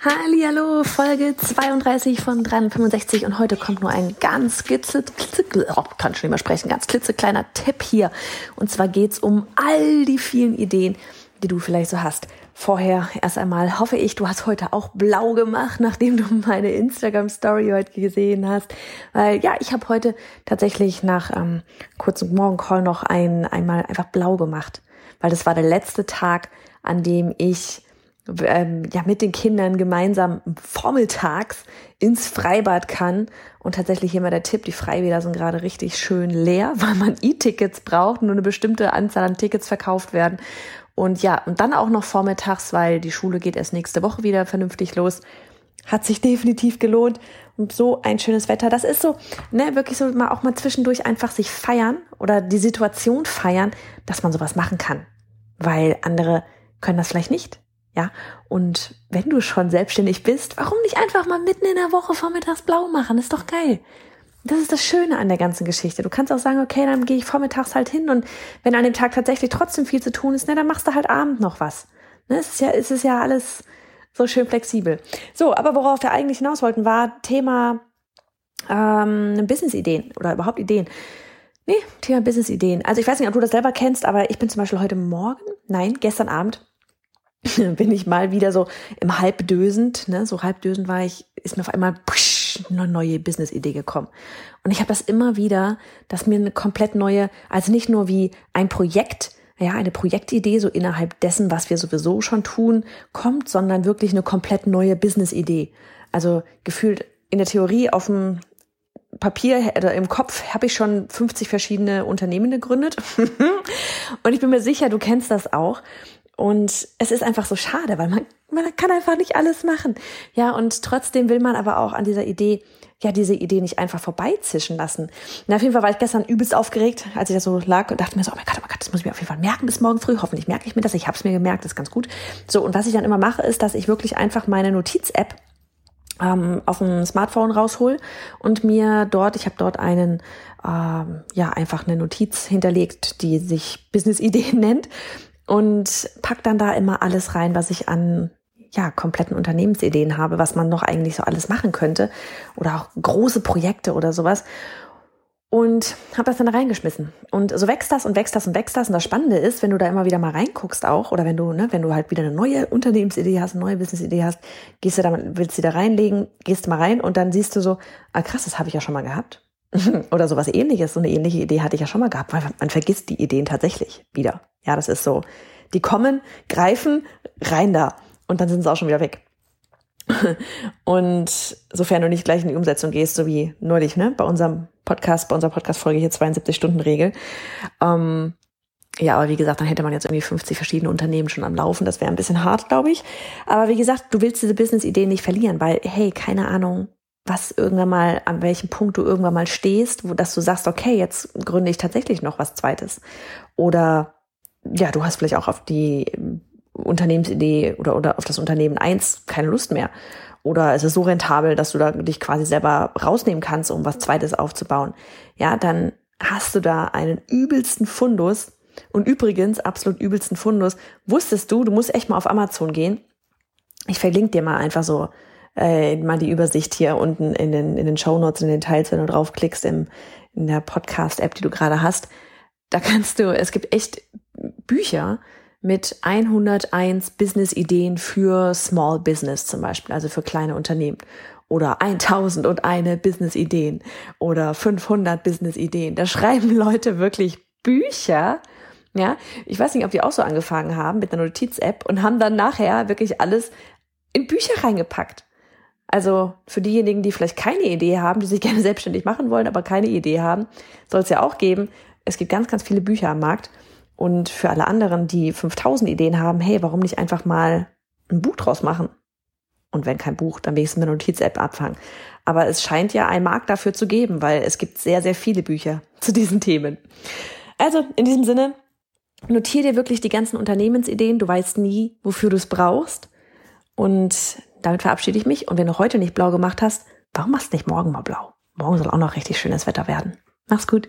Hallo, Folge 32 von 365 und heute kommt nur ein ganz klitze, oh, kann schon nicht sprechen, ganz klitzekleiner Tipp hier. Und zwar geht's um all die vielen Ideen, die du vielleicht so hast. Vorher erst einmal hoffe ich, du hast heute auch blau gemacht, nachdem du meine Instagram Story heute gesehen hast. Weil ja, ich habe heute tatsächlich nach ähm, kurzem Morgencall noch ein, einmal einfach blau gemacht. Weil das war der letzte Tag, an dem ich ähm, ja mit den Kindern gemeinsam vormittags ins Freibad kann. Und tatsächlich hier mal der Tipp, die Freibäder sind gerade richtig schön leer, weil man E-Tickets braucht, nur eine bestimmte Anzahl an Tickets verkauft werden. Und ja, und dann auch noch vormittags, weil die Schule geht erst nächste Woche wieder vernünftig los. Hat sich definitiv gelohnt. Und so ein schönes Wetter. Das ist so, ne, wirklich so mal auch mal zwischendurch einfach sich feiern oder die Situation feiern, dass man sowas machen kann. Weil andere können das vielleicht nicht. Ja, und wenn du schon selbstständig bist, warum nicht einfach mal mitten in der Woche vormittags blau machen? Ist doch geil. Das ist das Schöne an der ganzen Geschichte. Du kannst auch sagen, okay, dann gehe ich vormittags halt hin und wenn an dem Tag tatsächlich trotzdem viel zu tun ist, ne, dann machst du halt Abend noch was. Ne, es ist ja, es ist ja alles so schön flexibel. So, aber worauf wir eigentlich hinaus wollten, war Thema ähm, Business-Ideen oder überhaupt Ideen. Nee, Thema Business-Ideen. Also ich weiß nicht, ob du das selber kennst, aber ich bin zum Beispiel heute Morgen, nein, gestern Abend bin ich mal wieder so im Halbdösend, ne, so halbdösend war ich, ist mir auf einmal psch, eine neue Business-Idee gekommen. Und ich habe das immer wieder, dass mir eine komplett neue, also nicht nur wie ein Projekt, ja, eine Projektidee so innerhalb dessen, was wir sowieso schon tun, kommt, sondern wirklich eine komplett neue Business-Idee. Also gefühlt in der Theorie auf dem Papier oder im Kopf habe ich schon 50 verschiedene Unternehmen gegründet. und ich bin mir sicher, du kennst das auch. Und es ist einfach so schade, weil man, man kann einfach nicht alles machen. Ja, und trotzdem will man aber auch an dieser Idee, ja, diese Idee nicht einfach vorbeizischen lassen. Und auf jeden Fall war ich gestern übelst aufgeregt, als ich da so lag und dachte mir so, oh mein Gott, oh mein Gott, das muss ich mir auf jeden Fall merken bis morgen früh. Hoffentlich merke ich mir das. Ich habe es mir gemerkt, das ist ganz gut. So, und was ich dann immer mache, ist, dass ich wirklich einfach meine Notiz-App ähm, auf dem Smartphone raushol und mir dort, ich habe dort einen, ähm, ja, einfach eine Notiz hinterlegt, die sich Business-Ideen nennt und pack dann da immer alles rein, was ich an ja, kompletten Unternehmensideen habe, was man noch eigentlich so alles machen könnte oder auch große Projekte oder sowas und habe das dann reingeschmissen. Und so wächst das und wächst das und wächst das. Und das Spannende ist, wenn du da immer wieder mal reinguckst auch, oder wenn du, ne, wenn du halt wieder eine neue Unternehmensidee hast, eine neue Businessidee hast, gehst du da, willst sie da reinlegen, gehst mal rein und dann siehst du so, ah krass, das habe ich ja schon mal gehabt. oder sowas ähnliches. So eine ähnliche Idee hatte ich ja schon mal gehabt, weil man vergisst die Ideen tatsächlich wieder. Ja, das ist so. Die kommen, greifen, rein da. Und dann sind sie auch schon wieder weg. Und sofern du nicht gleich in die Umsetzung gehst, so wie neulich, ne, bei unserem Podcast, bei unserer Podcast-Folge hier 72-Stunden-Regel. Ähm, ja, aber wie gesagt, dann hätte man jetzt irgendwie 50 verschiedene Unternehmen schon am Laufen. Das wäre ein bisschen hart, glaube ich. Aber wie gesagt, du willst diese Business-Idee nicht verlieren, weil, hey, keine Ahnung, was irgendwann mal, an welchem Punkt du irgendwann mal stehst, wo, dass du sagst, okay, jetzt gründe ich tatsächlich noch was Zweites. Oder ja, du hast vielleicht auch auf die Unternehmensidee oder, oder auf das Unternehmen eins keine Lust mehr. Oder es ist so rentabel, dass du da dich quasi selber rausnehmen kannst, um was Zweites aufzubauen. Ja, dann hast du da einen übelsten Fundus. Und übrigens, absolut übelsten Fundus, wusstest du, du musst echt mal auf Amazon gehen. Ich verlinke dir mal einfach so äh, mal die Übersicht hier unten in den, in den Show Notes, in den Teils, wenn du draufklickst im, in der Podcast-App, die du gerade hast. Da kannst du, es gibt echt Bücher mit 101 Business-Ideen für Small Business zum Beispiel, also für kleine Unternehmen. Oder 1001 Business-Ideen oder 500 Business-Ideen. Da schreiben Leute wirklich Bücher, ja, ich weiß nicht, ob die auch so angefangen haben mit einer Notiz-App und haben dann nachher wirklich alles in Bücher reingepackt. Also für diejenigen, die vielleicht keine Idee haben, die sich gerne selbstständig machen wollen, aber keine Idee haben, soll es ja auch geben. Es gibt ganz, ganz viele Bücher am Markt. Und für alle anderen, die 5000 Ideen haben, hey, warum nicht einfach mal ein Buch draus machen? Und wenn kein Buch, dann wenigstens eine Notiz-App abfangen. Aber es scheint ja einen Markt dafür zu geben, weil es gibt sehr, sehr viele Bücher zu diesen Themen. Also in diesem Sinne, notier dir wirklich die ganzen Unternehmensideen. Du weißt nie, wofür du es brauchst. Und damit verabschiede ich mich. Und wenn du heute nicht blau gemacht hast, warum machst du nicht morgen mal blau? Morgen soll auch noch richtig schönes Wetter werden. Mach's gut.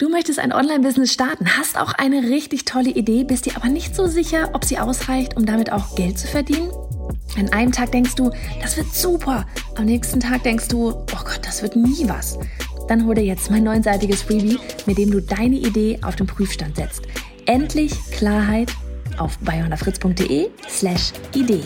Du möchtest ein Online-Business starten, hast auch eine richtig tolle Idee, bist dir aber nicht so sicher, ob sie ausreicht, um damit auch Geld zu verdienen? An einem Tag denkst du, das wird super. Am nächsten Tag denkst du, oh Gott, das wird nie was. Dann hol dir jetzt mein neunseitiges Freebie, mit dem du deine Idee auf den Prüfstand setzt. Endlich Klarheit auf bayonafritz.de slash Idee.